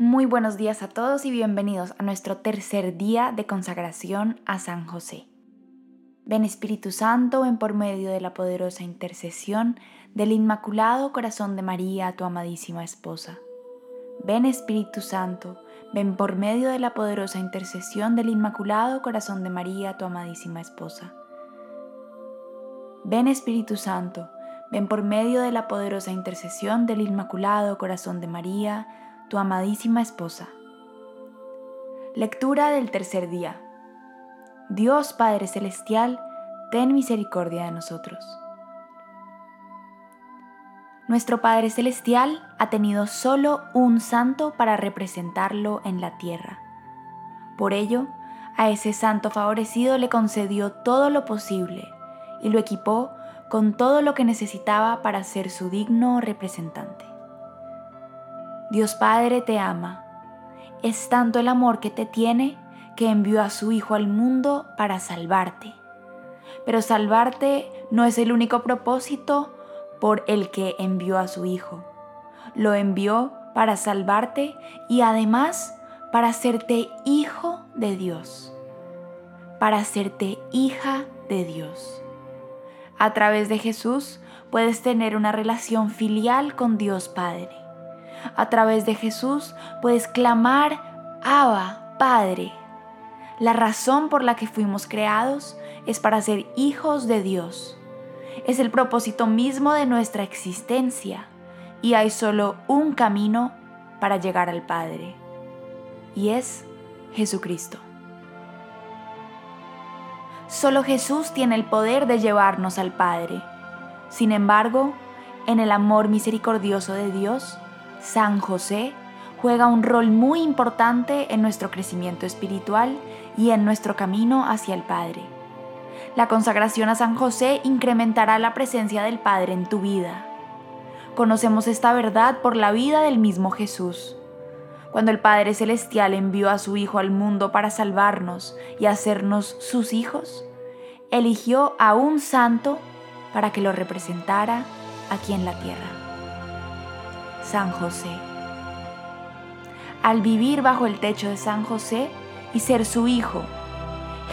Muy buenos días a todos y bienvenidos a nuestro tercer día de consagración a San José. Ven Espíritu Santo, ven por medio de la poderosa intercesión del Inmaculado Corazón de María, tu amadísima esposa. Ven Espíritu Santo, ven por medio de la poderosa intercesión del Inmaculado Corazón de María, tu amadísima esposa. Ven Espíritu Santo, ven por medio de la poderosa intercesión del Inmaculado Corazón de María, tu amadísima esposa. Lectura del tercer día. Dios Padre Celestial, ten misericordia de nosotros. Nuestro Padre Celestial ha tenido solo un santo para representarlo en la tierra. Por ello, a ese santo favorecido le concedió todo lo posible y lo equipó con todo lo que necesitaba para ser su digno representante. Dios Padre te ama. Es tanto el amor que te tiene que envió a su Hijo al mundo para salvarte. Pero salvarte no es el único propósito por el que envió a su Hijo. Lo envió para salvarte y además para hacerte hijo de Dios. Para hacerte hija de Dios. A través de Jesús puedes tener una relación filial con Dios Padre. A través de Jesús puedes clamar, Abba, Padre. La razón por la que fuimos creados es para ser hijos de Dios. Es el propósito mismo de nuestra existencia y hay solo un camino para llegar al Padre y es Jesucristo. Solo Jesús tiene el poder de llevarnos al Padre. Sin embargo, en el amor misericordioso de Dios, San José juega un rol muy importante en nuestro crecimiento espiritual y en nuestro camino hacia el Padre. La consagración a San José incrementará la presencia del Padre en tu vida. Conocemos esta verdad por la vida del mismo Jesús. Cuando el Padre Celestial envió a su Hijo al mundo para salvarnos y hacernos sus hijos, eligió a un santo para que lo representara aquí en la tierra. San José. Al vivir bajo el techo de San José y ser su hijo,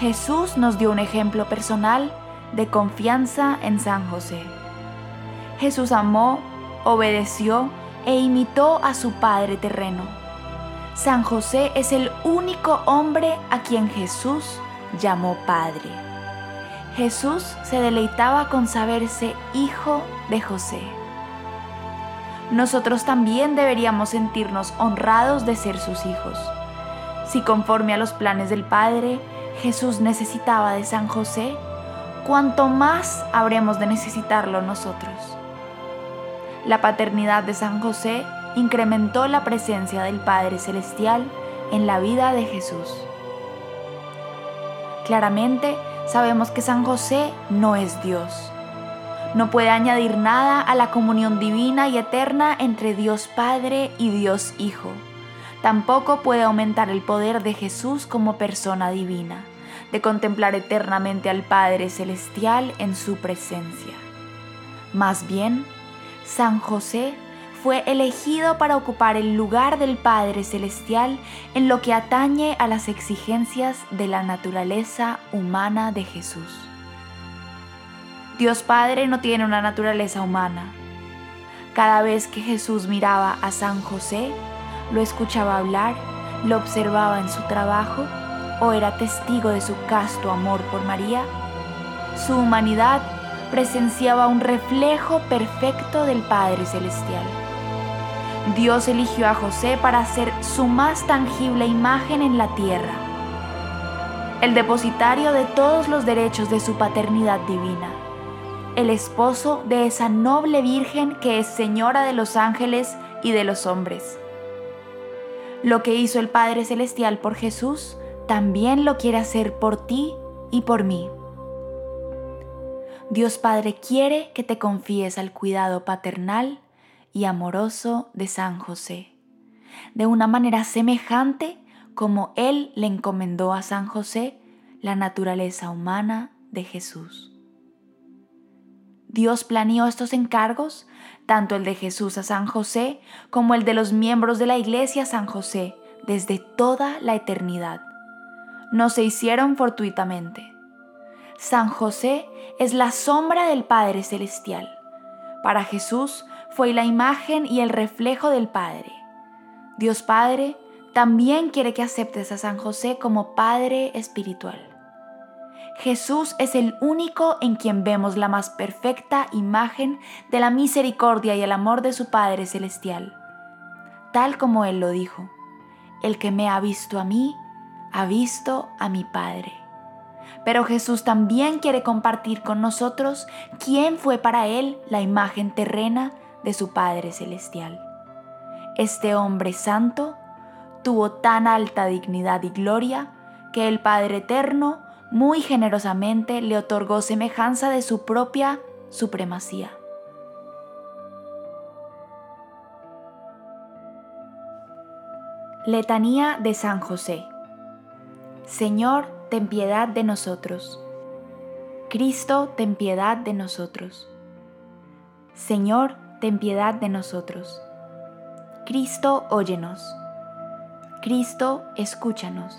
Jesús nos dio un ejemplo personal de confianza en San José. Jesús amó, obedeció e imitó a su Padre terreno. San José es el único hombre a quien Jesús llamó Padre. Jesús se deleitaba con saberse hijo de José nosotros también deberíamos sentirnos honrados de ser sus hijos. Si conforme a los planes del Padre, Jesús necesitaba de San José, cuánto más habremos de necesitarlo nosotros. La paternidad de San José incrementó la presencia del Padre Celestial en la vida de Jesús. Claramente sabemos que San José no es Dios no puede añadir nada a la comunión divina y eterna entre Dios Padre y Dios Hijo. Tampoco puede aumentar el poder de Jesús como persona divina, de contemplar eternamente al Padre Celestial en su presencia. Más bien, San José fue elegido para ocupar el lugar del Padre Celestial en lo que atañe a las exigencias de la naturaleza humana de Jesús. Dios Padre no tiene una naturaleza humana. Cada vez que Jesús miraba a San José, lo escuchaba hablar, lo observaba en su trabajo o era testigo de su casto amor por María, su humanidad presenciaba un reflejo perfecto del Padre Celestial. Dios eligió a José para ser su más tangible imagen en la tierra, el depositario de todos los derechos de su paternidad divina el esposo de esa noble Virgen que es Señora de los ángeles y de los hombres. Lo que hizo el Padre Celestial por Jesús, también lo quiere hacer por ti y por mí. Dios Padre quiere que te confíes al cuidado paternal y amoroso de San José, de una manera semejante como Él le encomendó a San José la naturaleza humana de Jesús. Dios planeó estos encargos, tanto el de Jesús a San José como el de los miembros de la iglesia San José, desde toda la eternidad. No se hicieron fortuitamente. San José es la sombra del Padre Celestial. Para Jesús fue la imagen y el reflejo del Padre. Dios Padre también quiere que aceptes a San José como Padre espiritual. Jesús es el único en quien vemos la más perfecta imagen de la misericordia y el amor de su Padre Celestial. Tal como Él lo dijo, el que me ha visto a mí, ha visto a mi Padre. Pero Jesús también quiere compartir con nosotros quién fue para Él la imagen terrena de su Padre Celestial. Este hombre santo tuvo tan alta dignidad y gloria que el Padre Eterno muy generosamente le otorgó semejanza de su propia supremacía. Letanía de San José. Señor, ten piedad de nosotros. Cristo, ten piedad de nosotros. Señor, ten piedad de nosotros. Cristo, óyenos. Cristo, escúchanos.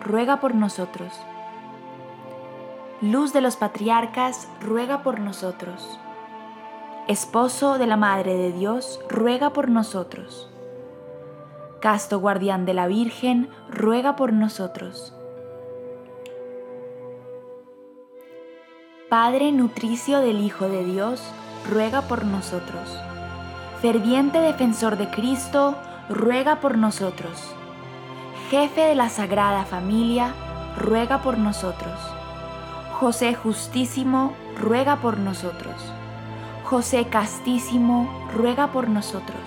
ruega por nosotros. Luz de los patriarcas, ruega por nosotros. Esposo de la Madre de Dios, ruega por nosotros. Casto guardián de la Virgen, ruega por nosotros. Padre nutricio del Hijo de Dios, ruega por nosotros. Ferviente defensor de Cristo, ruega por nosotros jefe de la Sagrada Familia, ruega por nosotros. José Justísimo, ruega por nosotros. José Castísimo, ruega por nosotros.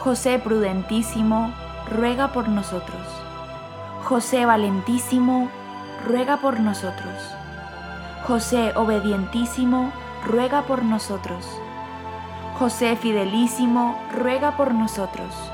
José Prudentísimo, ruega por nosotros. José Valentísimo, ruega por nosotros. José Obedientísimo, ruega por nosotros. José Fidelísimo, ruega por nosotros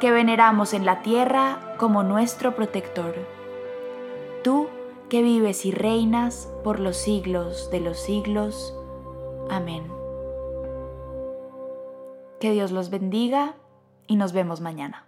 que veneramos en la tierra como nuestro protector. Tú que vives y reinas por los siglos de los siglos. Amén. Que Dios los bendiga y nos vemos mañana.